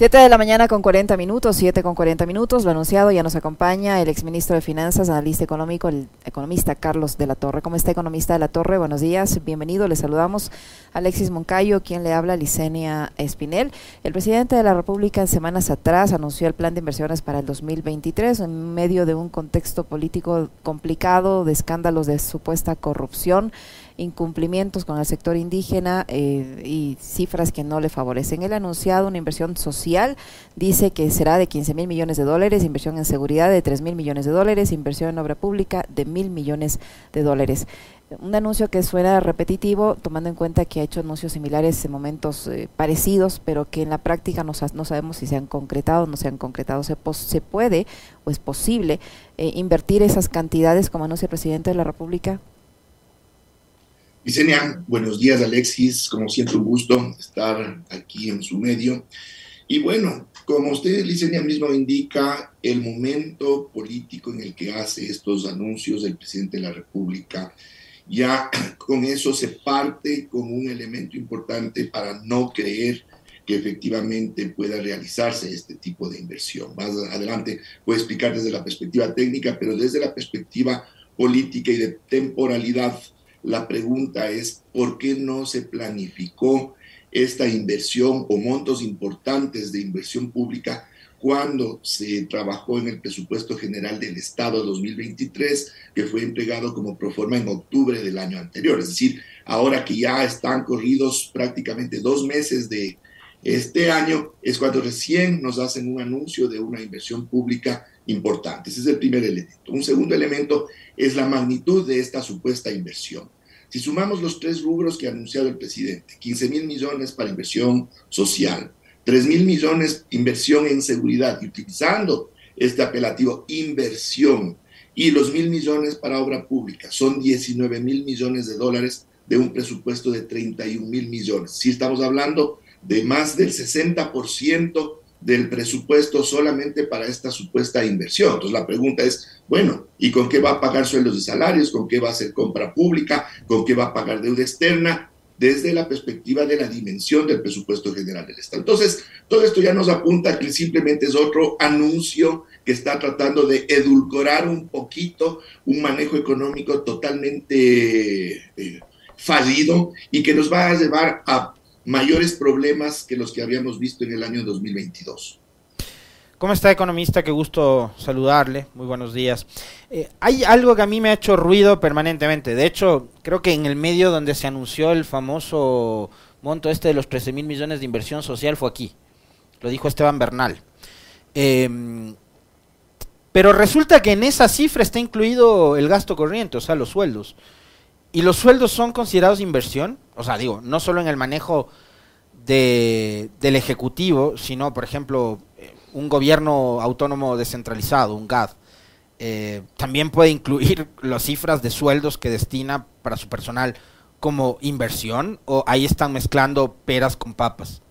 7 de la mañana con 40 minutos, 7 con 40 minutos, lo anunciado, ya nos acompaña el exministro de Finanzas, analista económico, el economista Carlos de la Torre. ¿Cómo está, economista de la Torre? Buenos días, bienvenido, le saludamos Alexis Moncayo, quien le habla, Licenia Espinel. El presidente de la República semanas atrás anunció el plan de inversiones para el 2023 en medio de un contexto político complicado, de escándalos de supuesta corrupción incumplimientos con el sector indígena eh, y cifras que no le favorecen. Él ha anunciado una inversión social, dice que será de 15 mil millones de dólares, inversión en seguridad de 3 mil millones de dólares, inversión en obra pública de mil millones de dólares. Un anuncio que suena repetitivo, tomando en cuenta que ha hecho anuncios similares en momentos eh, parecidos, pero que en la práctica no, no, sabemos si se han concretado o no se han concretado. ¿Se, se puede o es posible eh, invertir esas cantidades como anuncia el presidente de la República? Vicenia, buenos días Alexis, como siempre un gusto estar aquí en su medio. Y bueno, como usted, Licenia, mismo indica, el momento político en el que hace estos anuncios el presidente de la República, ya con eso se parte con un elemento importante para no creer que efectivamente pueda realizarse este tipo de inversión. Más adelante a explicar desde la perspectiva técnica, pero desde la perspectiva política y de temporalidad la pregunta es, ¿por qué no se planificó esta inversión o montos importantes de inversión pública cuando se trabajó en el presupuesto general del Estado 2023, que fue entregado como proforma en octubre del año anterior. Es decir, ahora que ya están corridos prácticamente dos meses de este año, es cuando recién nos hacen un anuncio de una inversión pública importante. Ese es el primer elemento. Un segundo elemento es la magnitud de esta supuesta inversión. Si sumamos los tres rubros que ha anunciado el presidente, 15 mil millones para inversión social, 3 mil millones inversión en seguridad y utilizando este apelativo inversión y los mil millones para obra pública, son 19 mil millones de dólares de un presupuesto de 31 mil millones. Si estamos hablando de más del 60% del presupuesto solamente para esta supuesta inversión. Entonces la pregunta es, bueno, ¿y con qué va a pagar sueldos de salarios? ¿Con qué va a hacer compra pública? ¿Con qué va a pagar deuda externa? Desde la perspectiva de la dimensión del presupuesto general del Estado. Entonces, todo esto ya nos apunta que simplemente es otro anuncio que está tratando de edulcorar un poquito un manejo económico totalmente eh, fallido y que nos va a llevar a mayores problemas que los que habíamos visto en el año 2022. ¿Cómo está, economista? Qué gusto saludarle. Muy buenos días. Eh, hay algo que a mí me ha hecho ruido permanentemente. De hecho, creo que en el medio donde se anunció el famoso monto este de los 13 mil millones de inversión social fue aquí. Lo dijo Esteban Bernal. Em, pero resulta que en esa cifra está incluido el gasto corriente, o sea, los sueldos. ¿Y los sueldos son considerados inversión? O sea, digo, no solo en el manejo de, del Ejecutivo, sino, por ejemplo, eh, un gobierno autónomo descentralizado, un GAD, eh, también puede incluir las cifras de sueldos que destina para su personal como inversión o ahí están mezclando peras con papas?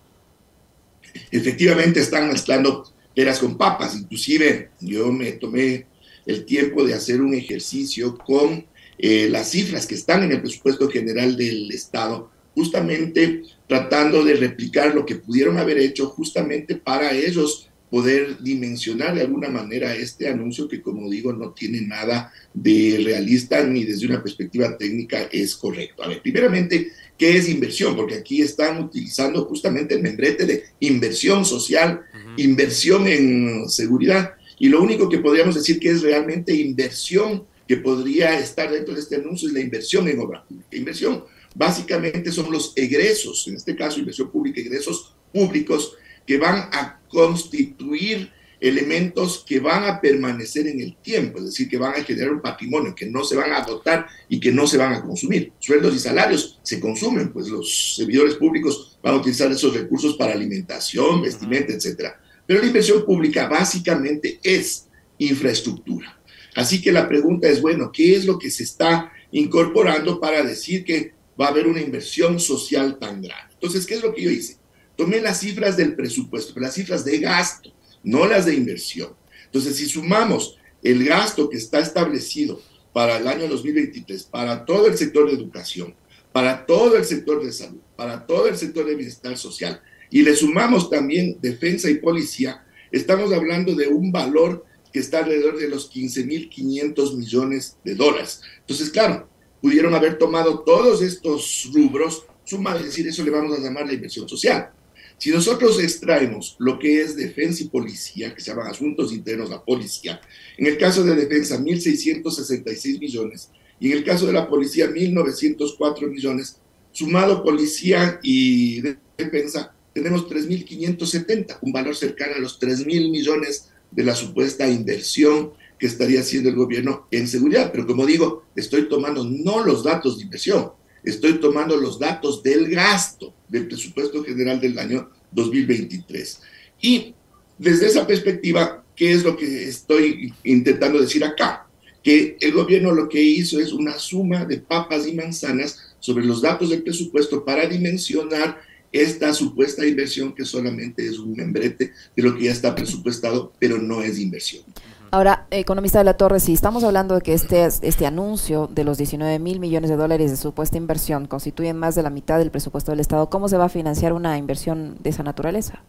Efectivamente están mezclando peras con papas. Inclusive yo me tomé el tiempo de hacer un ejercicio con eh, las cifras que están en el presupuesto general del Estado, justamente tratando de replicar lo que pudieron haber hecho justamente para ellos poder dimensionar de alguna manera este anuncio que, como digo, no tiene nada de realista ni desde una perspectiva técnica es correcto. A ver, primeramente, ¿qué es inversión? Porque aquí están utilizando justamente el membrete de inversión social, inversión en seguridad, y lo único que podríamos decir que es realmente inversión que podría estar dentro de este anuncio es la inversión en obra pública. Inversión básicamente son los egresos, en este caso inversión pública, egresos públicos que van a constituir elementos que van a permanecer en el tiempo, es decir, que van a generar un patrimonio, que no se van a agotar y que no se van a consumir. Sueldos y salarios se consumen, pues los servidores públicos van a utilizar esos recursos para alimentación, vestimenta, etc. Pero la inversión pública básicamente es infraestructura. Así que la pregunta es, bueno, ¿qué es lo que se está incorporando para decir que va a haber una inversión social tan grande? Entonces, ¿qué es lo que yo hice? Tomé las cifras del presupuesto, las cifras de gasto, no las de inversión. Entonces, si sumamos el gasto que está establecido para el año 2023, para todo el sector de educación, para todo el sector de salud, para todo el sector de bienestar social, y le sumamos también defensa y policía, estamos hablando de un valor que está alrededor de los 15.500 millones de dólares. Entonces, claro, pudieron haber tomado todos estos rubros, suma, es decir, eso le vamos a llamar la inversión social. Si nosotros extraemos lo que es defensa y policía, que se llaman asuntos internos, la policía, en el caso de defensa 1.666 millones y en el caso de la policía 1.904 millones, sumado policía y defensa, tenemos 3.570, un valor cercano a los 3.000 millones de la supuesta inversión que estaría haciendo el gobierno en seguridad. Pero como digo, estoy tomando no los datos de inversión, estoy tomando los datos del gasto del presupuesto general del año 2023. Y desde esa perspectiva, ¿qué es lo que estoy intentando decir acá? Que el gobierno lo que hizo es una suma de papas y manzanas sobre los datos del presupuesto para dimensionar esta supuesta inversión que solamente es un membrete de lo que ya está presupuestado, pero no es inversión. Ahora, economista de la Torre, si estamos hablando de que este, este anuncio de los 19 mil millones de dólares de supuesta inversión constituye más de la mitad del presupuesto del Estado, ¿cómo se va a financiar una inversión de esa naturaleza?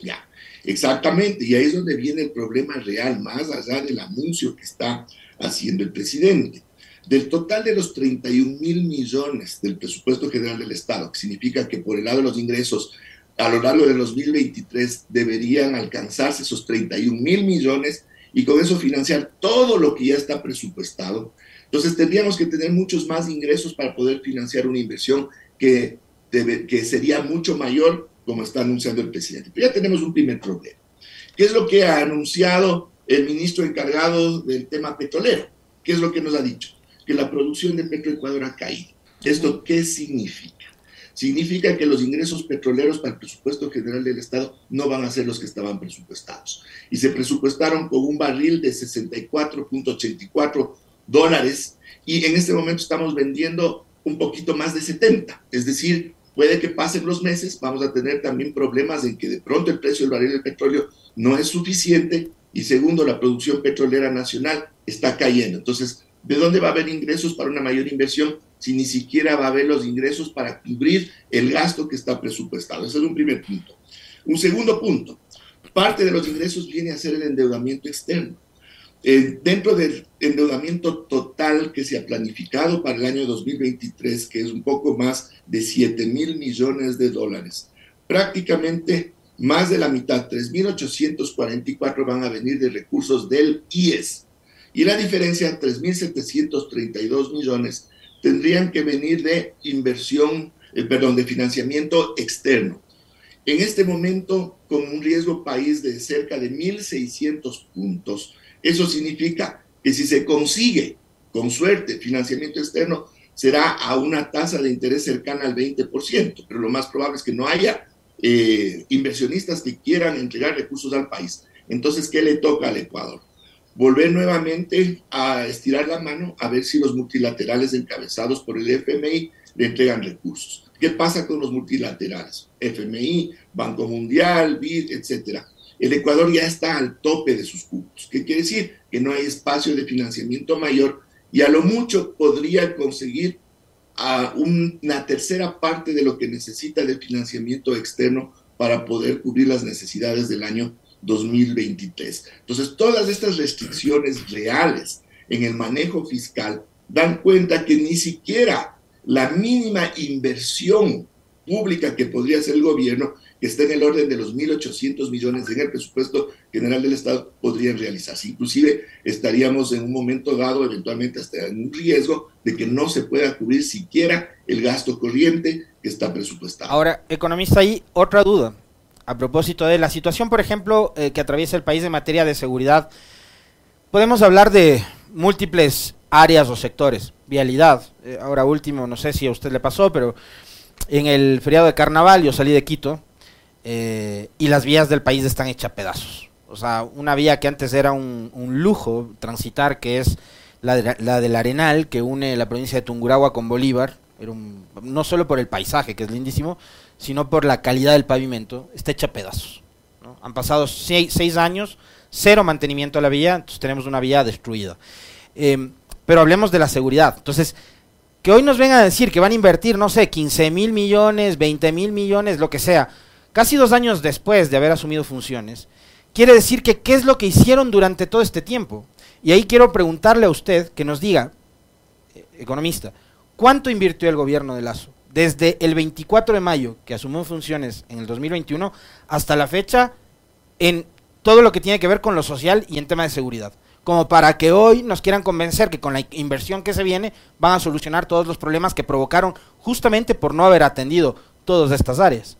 Ya, exactamente, y ahí es donde viene el problema real, más allá del anuncio que está haciendo el presidente. Del total de los 31 mil millones del presupuesto general del Estado, que significa que por el lado de los ingresos a lo largo de 2023 deberían alcanzarse esos 31 mil millones y con eso financiar todo lo que ya está presupuestado. Entonces tendríamos que tener muchos más ingresos para poder financiar una inversión que, que sería mucho mayor como está anunciando el presidente. Pero ya tenemos un primer problema. ¿Qué es lo que ha anunciado el ministro encargado del tema petrolero? ¿Qué es lo que nos ha dicho? Que la producción de Petroecuador ha caído. ¿Esto qué significa? Significa que los ingresos petroleros para el presupuesto general del Estado no van a ser los que estaban presupuestados. Y se presupuestaron con un barril de 64.84 dólares y en este momento estamos vendiendo un poquito más de 70. Es decir, puede que pasen los meses, vamos a tener también problemas en que de pronto el precio del barril de petróleo no es suficiente y segundo, la producción petrolera nacional está cayendo. Entonces, ¿De dónde va a haber ingresos para una mayor inversión si ni siquiera va a haber los ingresos para cubrir el gasto que está presupuestado? Ese es un primer punto. Un segundo punto, parte de los ingresos viene a ser el endeudamiento externo. Eh, dentro del endeudamiento total que se ha planificado para el año 2023, que es un poco más de 7 mil millones de dólares, prácticamente más de la mitad, 3.844 van a venir de recursos del IES, y la diferencia, 3.732 millones, tendrían que venir de inversión, eh, perdón, de financiamiento externo. En este momento, con un riesgo país de cerca de 1.600 puntos, eso significa que si se consigue, con suerte, financiamiento externo, será a una tasa de interés cercana al 20%, pero lo más probable es que no haya eh, inversionistas que quieran entregar recursos al país. Entonces, ¿qué le toca al Ecuador? Volver nuevamente a estirar la mano a ver si los multilaterales encabezados por el FMI le entregan recursos. ¿Qué pasa con los multilaterales? FMI, Banco Mundial, BID, etcétera. El Ecuador ya está al tope de sus cupos. ¿Qué quiere decir? Que no hay espacio de financiamiento mayor y a lo mucho podría conseguir una tercera parte de lo que necesita de financiamiento externo para poder cubrir las necesidades del año 2023. Entonces, todas estas restricciones reales en el manejo fiscal dan cuenta que ni siquiera la mínima inversión pública que podría hacer el gobierno, que está en el orden de los 1.800 millones en el presupuesto general del Estado, podrían realizarse. Inclusive estaríamos en un momento dado, eventualmente hasta en un riesgo de que no se pueda cubrir siquiera el gasto corriente que está presupuestado. Ahora, economista, hay otra duda a propósito de la situación, por ejemplo, eh, que atraviesa el país en materia de seguridad, podemos hablar de múltiples áreas o sectores. Vialidad, eh, ahora último, no sé si a usted le pasó, pero en el feriado de carnaval yo salí de Quito eh, y las vías del país están hechas pedazos. O sea, una vía que antes era un, lujo transitar, que es la, la del Arenal, que une la provincia de Tungurahua con Bolívar, no solo por el paisaje, que es lindísimo, sino por la calidad del pavimento, está hecha pedazos. Han pasado seis, años, cero mantenimiento a la vía, entonces tenemos una vía destruida. Em, pero hablemos de la seguridad. Entonces, que hoy nos vengan a decir que van a invertir, no sé, 15 mil millones, 20 mil millones, lo que sea, casi dos años después de haber asumido funciones, quiere decir que qué es lo que hicieron durante todo este tiempo. Y ahí quiero preguntarle a usted que nos diga, eh, economista, ¿cuánto invirtió el gobierno de Lazo? Desde el 24 de mayo, que asumió funciones en el 2021, hasta la fecha, en todo lo que tiene que ver con lo social y en tema de seguridad. Como para que hoy nos quieran convencer que con la inversión que se viene van a solucionar todos los problemas que provocaron justamente por no haber atendido todas estas áreas.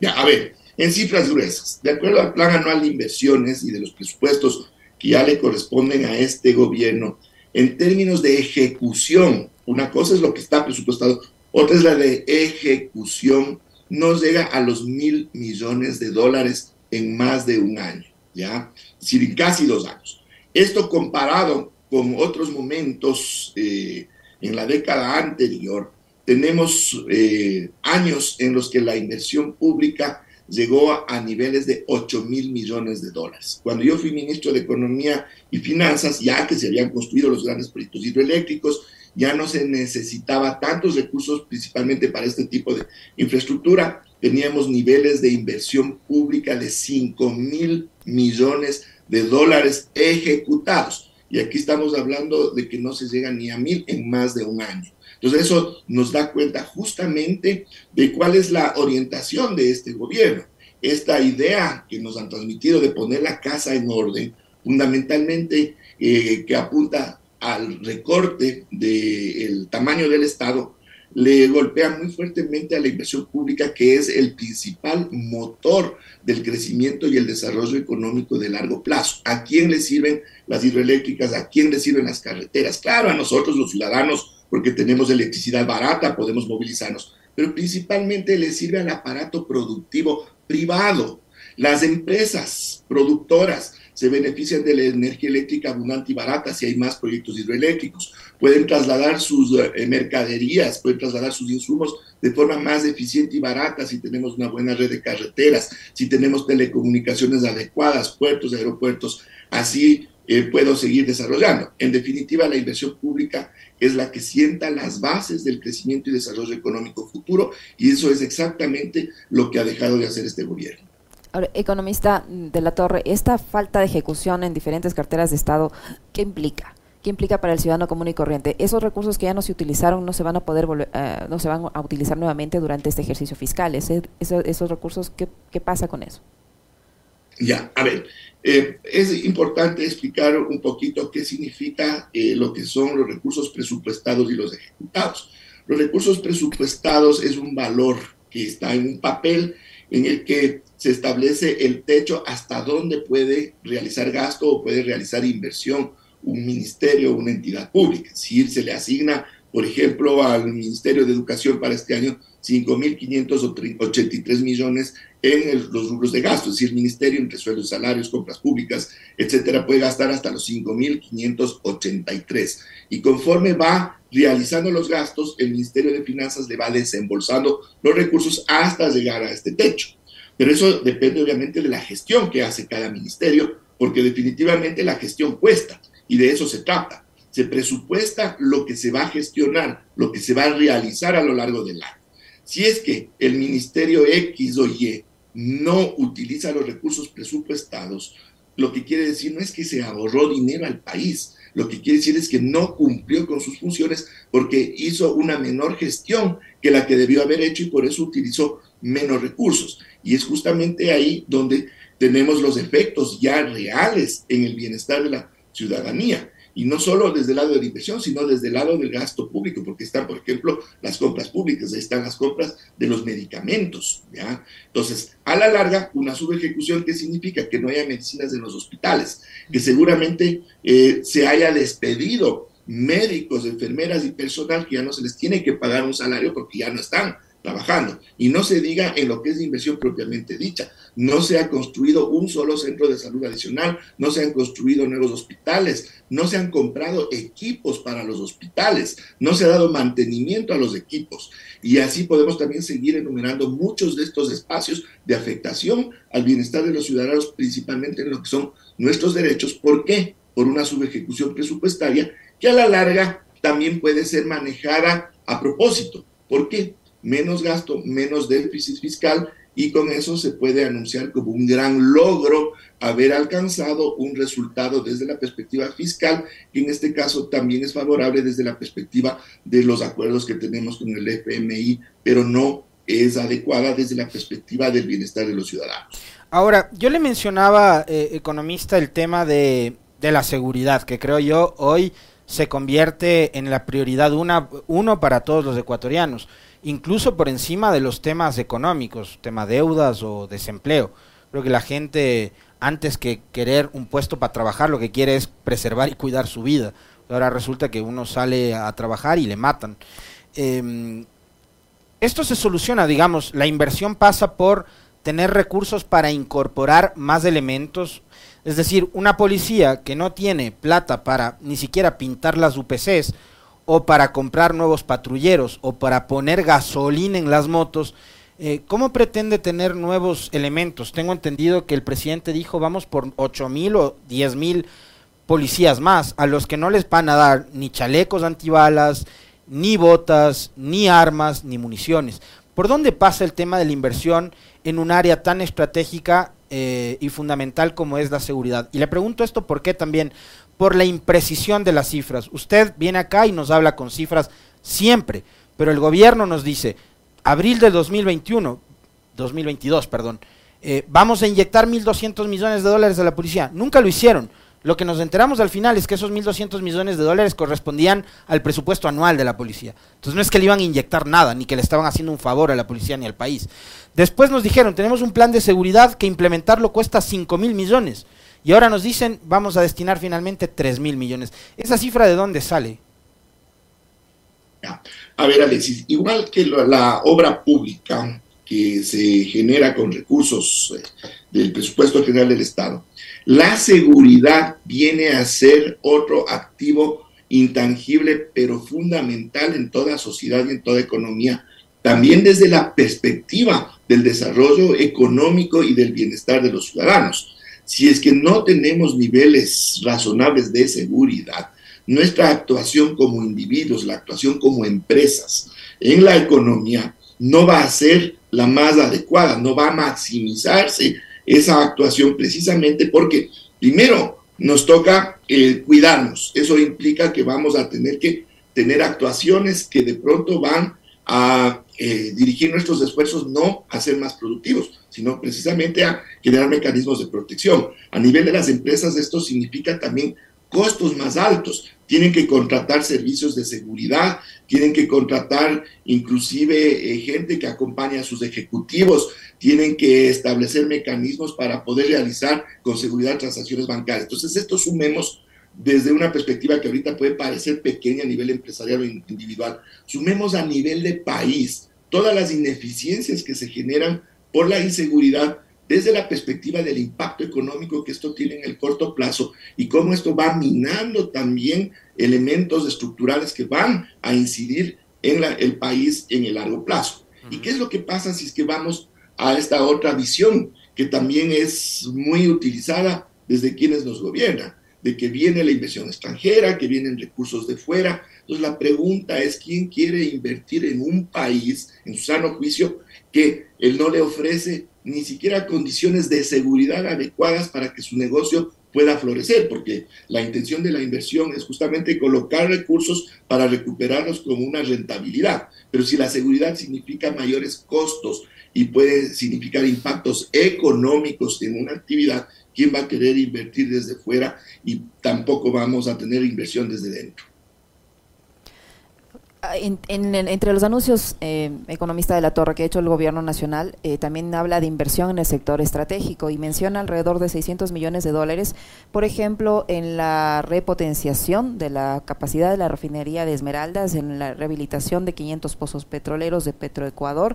Ya, a ver, en cifras gruesas, de acuerdo al plan anual de inversiones y de los presupuestos que ya le corresponden a este gobierno, en términos de ejecución, una cosa es lo que está presupuestado, otra es la de ejecución, nos llega a los mil millones de dólares en más de un año, ¿ya? Es decir, en casi dos años. Esto comparado con otros momentos eh, en la década anterior, tenemos eh, años en los que la inversión pública llegó a niveles de 8 mil millones de dólares. Cuando yo fui ministro de Economía y Finanzas, ya que se habían construido los grandes proyectos hidroeléctricos, ya no se necesitaba tantos recursos, principalmente para este tipo de infraestructura. Teníamos niveles de inversión pública de 5 mil millones de dólares ejecutados. Y aquí estamos hablando de que no se llega ni a mil en más de un año. Entonces eso nos da cuenta justamente de cuál es la orientación de este gobierno. Esta idea que nos han transmitido de poner la casa en orden, fundamentalmente eh, que apunta al recorte del tamaño del Estado, le golpea muy fuertemente a la inversión pública, que es el principal motor del crecimiento y el desarrollo económico de largo plazo. ¿A quién le sirven las hidroeléctricas? ¿A quién le sirven las carreteras? Claro, a nosotros los ciudadanos porque tenemos electricidad barata, podemos movilizarnos, pero principalmente le sirve al aparato productivo privado. Las empresas productoras se benefician de la energía eléctrica abundante y barata si hay más proyectos hidroeléctricos. Pueden trasladar sus eh, mercaderías, pueden trasladar sus insumos de forma más eficiente y barata si tenemos una buena red de carreteras, si tenemos telecomunicaciones adecuadas, puertos, aeropuertos. Así eh, puedo seguir desarrollando. En definitiva, la inversión pública es la que sienta las bases del crecimiento y desarrollo económico futuro y eso es exactamente lo que ha dejado de hacer este gobierno. Ahora, economista de la Torre, esta falta de ejecución en diferentes carteras de Estado, ¿qué implica? ¿Qué implica para el ciudadano común y corriente? Esos recursos que ya no se utilizaron no se van a poder volver, eh, no se van a utilizar nuevamente durante este ejercicio fiscal. esos recursos, ¿qué, ¿qué pasa con eso? Ya, a ver, eh, es importante explicar un poquito qué significa eh, lo que son los recursos presupuestados y los ejecutados. Los recursos presupuestados es un valor que está en un papel en el que se establece el techo hasta dónde puede realizar gasto o puede realizar inversión un ministerio o una entidad pública. Si se le asigna, por ejemplo, al Ministerio de Educación para este año 5.583 millones en los rubros de gasto, es decir, el ministerio entre sueldos, salarios, compras públicas, etcétera, puede gastar hasta los 5.583. Y conforme va realizando los gastos, el Ministerio de Finanzas le va desembolsando los recursos hasta llegar a este techo. Pero eso depende obviamente de la gestión que hace cada ministerio, porque definitivamente la gestión cuesta y de eso se trata. Se presupuesta lo que se va a gestionar, lo que se va a realizar a lo largo del año. Si es que el ministerio X o Y no utiliza los recursos presupuestados, lo que quiere decir no es que se ahorró dinero al país, lo que quiere decir es que no cumplió con sus funciones porque hizo una menor gestión que la que debió haber hecho y por eso utilizó menos recursos. Y es justamente ahí donde tenemos los efectos ya reales en el bienestar de la ciudadanía y no solo desde el lado de la inversión, sino desde el lado del gasto público, porque están, por ejemplo, las compras públicas, ahí están las compras de los medicamentos, ¿ya? Entonces, a la larga, una subejecución, ¿qué significa? Que no haya medicinas en los hospitales, que seguramente eh, se haya despedido médicos, enfermeras y personal que ya no se les tiene que pagar un salario porque ya no están trabajando. Y no se diga en lo que es inversión propiamente dicha. No se ha construido un solo centro de salud adicional, no se han construido nuevos hospitales, no se han comprado equipos para los hospitales, no se ha dado mantenimiento a los equipos. Y así podemos también seguir enumerando muchos de estos espacios de afectación al bienestar de los ciudadanos, principalmente en lo que son nuestros derechos. ¿Por qué? Por una subejecución presupuestaria que a la larga también puede ser manejada a propósito. ¿Por qué? Menos gasto, menos déficit fiscal y con eso se puede anunciar como un gran logro haber alcanzado un resultado desde la perspectiva fiscal, que en este caso también es favorable desde la perspectiva de los acuerdos que tenemos con el FMI, pero no es adecuada desde la perspectiva del bienestar de los ciudadanos. Ahora, yo le mencionaba, eh, economista, el tema de, de, la seguridad, que creo yo hoy se convierte en la prioridad una, uno para todos los ecuatorianos incluso por encima de los temas económicos, tema deudas o desempleo. Creo que la gente, antes que querer un puesto para trabajar, lo que quiere es preservar y cuidar su vida. Ahora resulta que uno sale a trabajar y le matan. Em, esto se soluciona, digamos, la inversión pasa por tener recursos para incorporar más elementos. Es decir, una policía que no tiene plata para ni siquiera pintar las UPCs, o para comprar nuevos patrulleros o para poner gasolina en las motos, eh, ¿cómo pretende tener nuevos elementos? Tengo entendido que el presidente dijo vamos por ocho mil o diez mil policías más, a los que no les van a dar ni chalecos antibalas, ni botas, ni armas, ni municiones. ¿Por dónde pasa el tema de la inversión en un área tan estratégica eh, y fundamental como es la seguridad? Y le pregunto esto porque también por la imprecisión de las cifras. Usted viene acá y nos habla con cifras siempre, pero el gobierno nos dice, abril de 2021, 2022, perdón, eh, vamos a inyectar 1.200 millones de dólares a la policía. Nunca lo hicieron. Lo que nos enteramos al final es que esos 1.200 millones de dólares correspondían al presupuesto anual de la policía. Entonces no es que le iban a inyectar nada, ni que le estaban haciendo un favor a la policía ni al país. Después nos dijeron, tenemos un plan de seguridad que implementarlo cuesta 5 mil millones. Y ahora nos dicen, vamos a destinar finalmente 3 mil millones. ¿Esa cifra de dónde sale? A ver, Alexis, igual que la obra pública que se genera con recursos eh, del presupuesto general del Estado, la seguridad viene a ser otro activo intangible, pero fundamental en toda sociedad y en toda economía, también desde la perspectiva del desarrollo económico y del bienestar de los ciudadanos si es que no tenemos niveles razonables de seguridad, nuestra actuación como individuos, la actuación como empresas en la economía no va a ser la más adecuada, no va a maximizarse esa actuación precisamente porque primero nos toca cuidarnos. Eso implica que vamos a tener que tener actuaciones que de pronto van a eh, dirigir nuestros esfuerzos no a ser más productivos, sino precisamente a generar mecanismos de protección. A nivel de las empresas esto significa también costos más altos. Tienen que contratar servicios de seguridad, tienen que contratar inclusive eh, gente que acompañe a sus ejecutivos, tienen que establecer mecanismos para poder realizar con seguridad transacciones bancarias. Entonces, esto sumemos desde una perspectiva que ahorita puede parecer pequeña a nivel empresarial o individual. Sumemos a nivel de país todas las ineficiencias que se generan por la inseguridad desde la perspectiva del impacto económico que esto tiene en el corto plazo y cómo esto va minando también elementos estructurales que van a incidir en el país en el largo plazo. ¿Y qué es lo que pasa si es que vamos a esta otra visión que también es muy utilizada desde quienes nos gobiernan? De que viene la inversión extranjera, que vienen recursos de fuera. Entonces la pregunta es, ¿quién quiere invertir en un país, en su sano juicio, que él no le ofrece ni siquiera condiciones de seguridad adecuadas para que su negocio pueda florecer, porque la intención de la inversión es justamente colocar recursos para recuperarlos con una rentabilidad. Pero si la seguridad significa mayores costos y puede significar impactos económicos en una actividad, ¿quién va a querer invertir desde fuera? Y tampoco vamos a tener inversión desde dentro. Ah, entre los anuncios, eh, economista de la Torre, que ha hecho el gobierno nacional, eh, también habla de inversión en el sector estratégico y menciona alrededor de 600 millones de dólares, por ejemplo, en la repotenciación de la capacidad de la refinería de Esmeraldas, en la rehabilitación de 500 pozos petroleros de Petroecuador,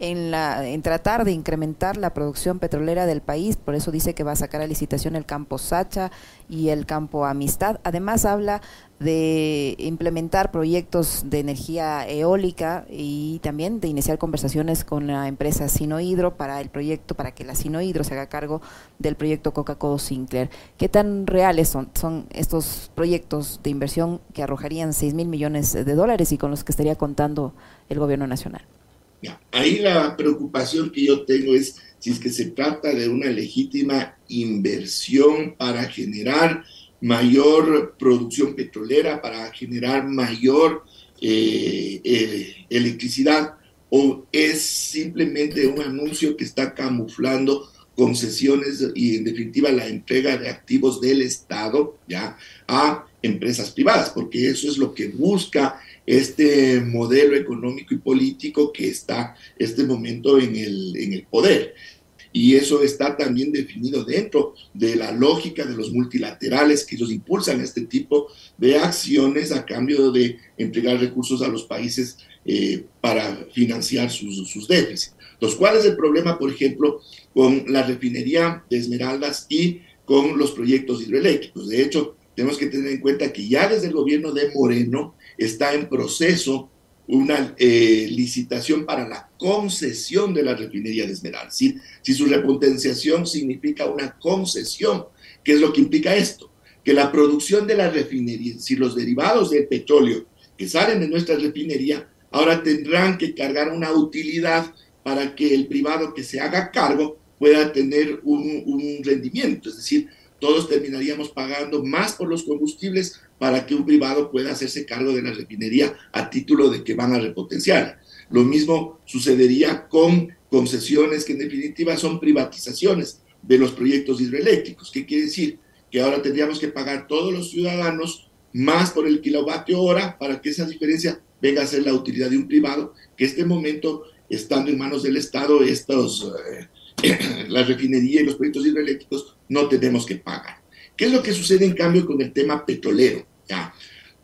en, la, en tratar de incrementar la producción petrolera del país, por eso dice que va a sacar a licitación el campo Sacha y el campo Amistad. Además habla de implementar proyectos de energía eólica y también de iniciar conversaciones con la empresa Sinohidro para el proyecto, para que la Sinohidro se haga cargo del proyecto Coca-Cola Sinclair. ¿Qué tan reales son, son estos proyectos de inversión que arrojarían 6 mil millones de dólares y con los que estaría contando el gobierno nacional? Ahí la preocupación que yo tengo es si es que se trata de una legítima inversión para generar mayor producción petrolera, para generar mayor eh, eh, electricidad, o es simplemente un anuncio que está camuflando concesiones y en definitiva la entrega de activos del Estado ya a empresas privadas, porque eso es lo que busca este modelo económico y político que está este momento en el, en el poder. Y eso está también definido dentro de la lógica de los multilaterales que ellos impulsan este tipo de acciones a cambio de entregar recursos a los países eh, para financiar sus, sus déficits. Los cuales el problema, por ejemplo, con la refinería de Esmeraldas y con los proyectos hidroeléctricos. De hecho, tenemos que tener en cuenta que ya desde el gobierno de Moreno está en proceso una eh, licitación para la concesión de la refinería de Esmeraldas. Si, si su repotenciación significa una concesión, ¿qué es lo que implica esto? Que la producción de la refinería, si los derivados del petróleo que salen de nuestra refinería, ahora tendrán que cargar una utilidad para que el privado que se haga cargo pueda tener un, un rendimiento. Es decir, todos terminaríamos pagando más por los combustibles para que un privado pueda hacerse cargo de la refinería a título de que van a repotenciar. Lo mismo sucedería con concesiones que en definitiva son privatizaciones de los proyectos hidroeléctricos. ¿Qué quiere decir? Que ahora tendríamos que pagar todos los ciudadanos más por el kilovatio hora para que esa diferencia venga a ser la utilidad de un privado, que este momento, estando en manos del Estado, estos... Eh, la refinería y los proyectos hidroeléctricos no tenemos que pagar. ¿Qué es lo que sucede en cambio con el tema petrolero?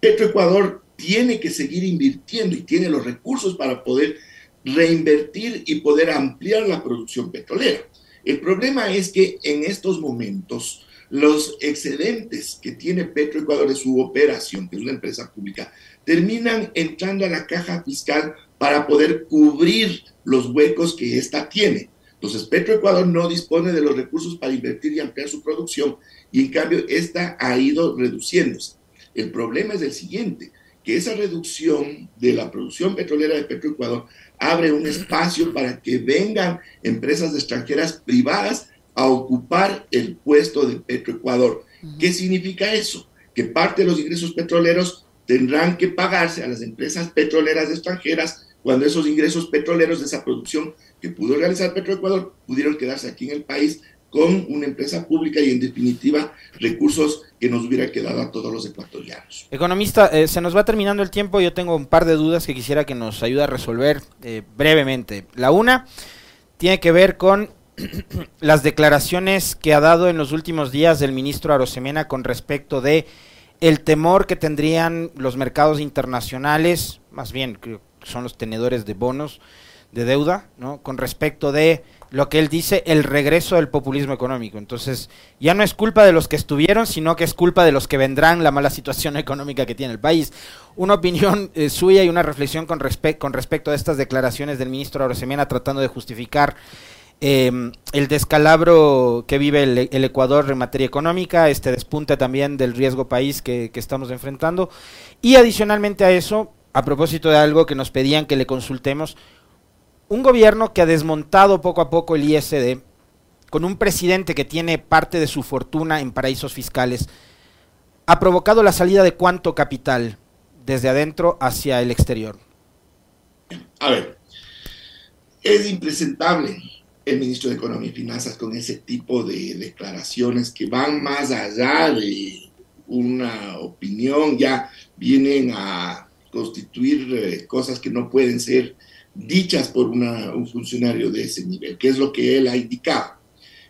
Petroecuador tiene que seguir invirtiendo y tiene los recursos para poder reinvertir y poder ampliar la producción petrolera. El problema es que en estos momentos los excedentes que tiene Petroecuador de su operación, que es una empresa pública, terminan entrando a la caja fiscal para poder cubrir los huecos que ésta tiene. Entonces, Petroecuador no dispone de los recursos para invertir y ampliar su producción y en cambio esta ha ido reduciéndose. El problema es el siguiente, que esa reducción de la producción petrolera de Petroecuador abre un espacio para que vengan empresas extranjeras privadas a ocupar el puesto de Petroecuador. ¿Qué significa eso? Que parte de los ingresos petroleros tendrán que pagarse a las empresas petroleras extranjeras cuando esos ingresos petroleros de esa producción que pudo realizar Petroecuador pudieron quedarse aquí en el país con una empresa pública y en definitiva recursos que nos hubiera quedado a todos los ecuatorianos. Economista, eh, se nos va terminando el tiempo, yo tengo un par de dudas que quisiera que nos ayude a resolver eh, brevemente. La una tiene que ver con las declaraciones que ha dado en los últimos días del ministro Arosemena con respecto de el temor que tendrían los mercados internacionales, más bien son los tenedores de bonos, de deuda, ¿no? Con respecto de lo que él dice, el regreso del populismo económico. Entonces, ya no es culpa de los que estuvieron, sino que es culpa de los que vendrán la mala situación económica que tiene el país. Una opinión eh, suya y una reflexión con, con respecto a estas declaraciones del ministro Arosemena tratando de justificar em, el descalabro que vive el, Ecuador en materia económica, este despunte también del riesgo país que, que estamos enfrentando. Y adicionalmente a eso, a propósito de algo que nos pedían que le consultemos, un gobierno que ha desmontado poco a poco el ISD, con un presidente que tiene parte de su fortuna en paraísos fiscales, ha provocado la salida de cuánto capital desde adentro hacia el exterior. A ver, es impresentable el ministro de Economía y Finanzas con ese tipo de declaraciones que van más allá de una opinión, ya vienen a constituir eh, cosas que no pueden ser dichas por un funcionario de ese nivel, que es lo que él ha indicado,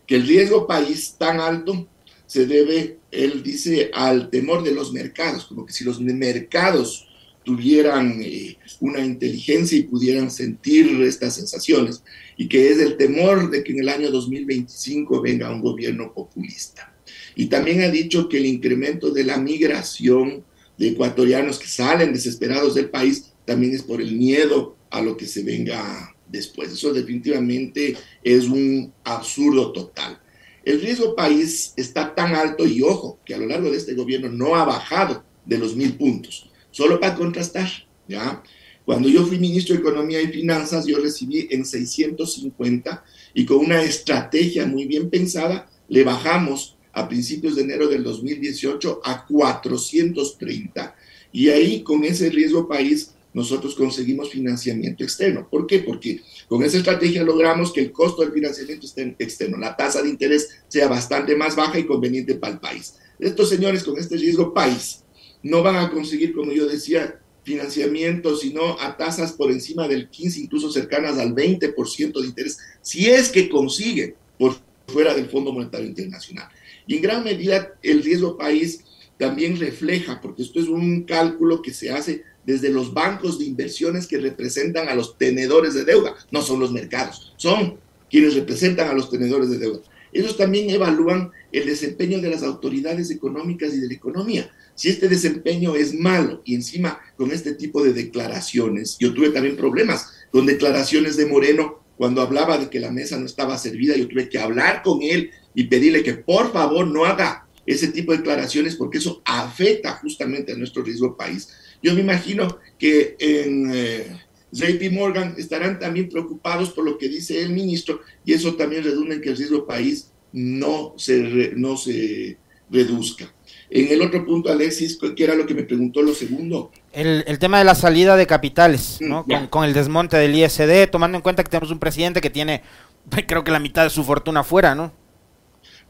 que el riesgo país tan alto se debe, él dice, al temor de los mercados, como que si los mercados tuvieran eh, una inteligencia y pudieran sentir estas sensaciones, y que es el temor de que en el año 2025 venga un gobierno populista. Y también ha dicho que el incremento de la migración de ecuatorianos que salen desesperados del país también es por el miedo a lo que se venga después. Eso definitivamente es un absurdo total. El riesgo país está tan alto y ojo, que a lo largo de este gobierno no ha bajado de los mil puntos. Solo para contrastar, ¿ya? Cuando yo fui ministro de Economía y Finanzas, yo recibí en 650 y con una estrategia muy bien pensada, le bajamos a principios de enero del 2018 a 430. Y ahí, con ese riesgo país, nosotros conseguimos financiamiento externo. ¿Por qué? Porque con esa estrategia logramos que el costo del financiamiento externo, la tasa de interés, sea bastante más baja y conveniente para el país. Estos señores con este riesgo país no van a conseguir, como yo decía, financiamiento, sino a tasas por encima del 15, incluso cercanas al 20% de interés, si es que consiguen por fuera del Fondo Monetario Internacional. Y en gran medida el riesgo país también refleja, porque esto es un cálculo que se hace desde los bancos de inversiones que representan a los tenedores de deuda, no son los mercados, son quienes representan a los tenedores de deuda. Ellos también evalúan el desempeño de las autoridades económicas y de la economía. Si este desempeño es malo y encima con este tipo de declaraciones, yo tuve también problemas con declaraciones de Moreno cuando hablaba de que la mesa no estaba servida, yo tuve que hablar con él y pedirle que por favor no haga ese tipo de declaraciones porque eso afecta justamente a nuestro riesgo país. Yo me imagino que en eh, JP Morgan estarán también preocupados por lo que dice el ministro y eso también redunda en que el riesgo país no se, no se reduzca. En el otro punto, Alexis, ¿qué era lo que me preguntó lo segundo? El, el tema de la salida de capitales, ¿no? Mm, con, con, el desmonte del ISD, tomando en cuenta que tenemos un presidente que tiene, creo que la mitad de su fortuna fuera, ¿no?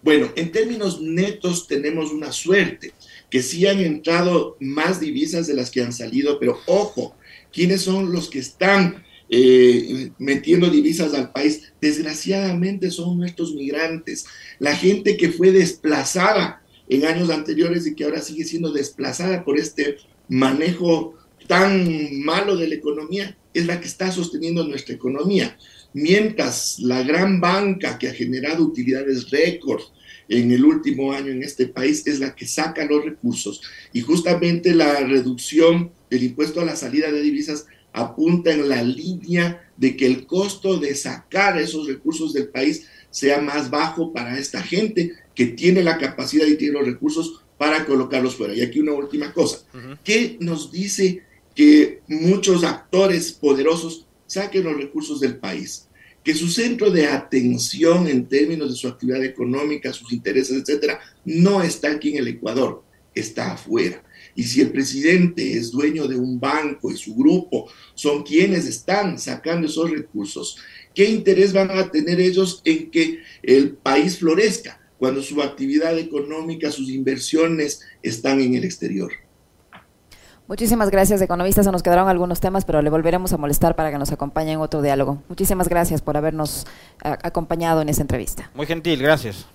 Bueno, en términos netos tenemos una suerte, que sí han entrado más divisas de las que han salido, pero ojo, ¿quiénes son los que están eh, metiendo divisas al país? Desgraciadamente son nuestros migrantes, la gente que fue desplazada en años anteriores y que ahora sigue siendo desplazada por este manejo tan malo de la economía, es la que está sosteniendo nuestra economía mientras la gran banca que ha generado utilidades récord en el último año en este país es la que saca los recursos y justamente la reducción del impuesto a la salida de divisas apunta en la línea de que el costo de sacar esos recursos del país sea más bajo para esta gente que tiene la capacidad y tiene los recursos para colocarlos fuera. Y aquí una última cosa. ¿Qué nos dice que muchos actores poderosos saquen los recursos del país, que su centro de atención en términos de su actividad económica, sus intereses, etcétera, no está aquí en el Ecuador, está afuera. Y si el presidente es dueño de un banco y su grupo son quienes están sacando esos recursos, ¿qué interés van a tener ellos en que el país florezca cuando su actividad económica, sus inversiones están en el exterior? Muchísimas gracias, economistas. Se nos quedaron algunos temas, pero le volveremos a molestar para que nos acompañe en otro diálogo. Muchísimas gracias por habernos acompañado en esta entrevista. Muy gentil, gracias.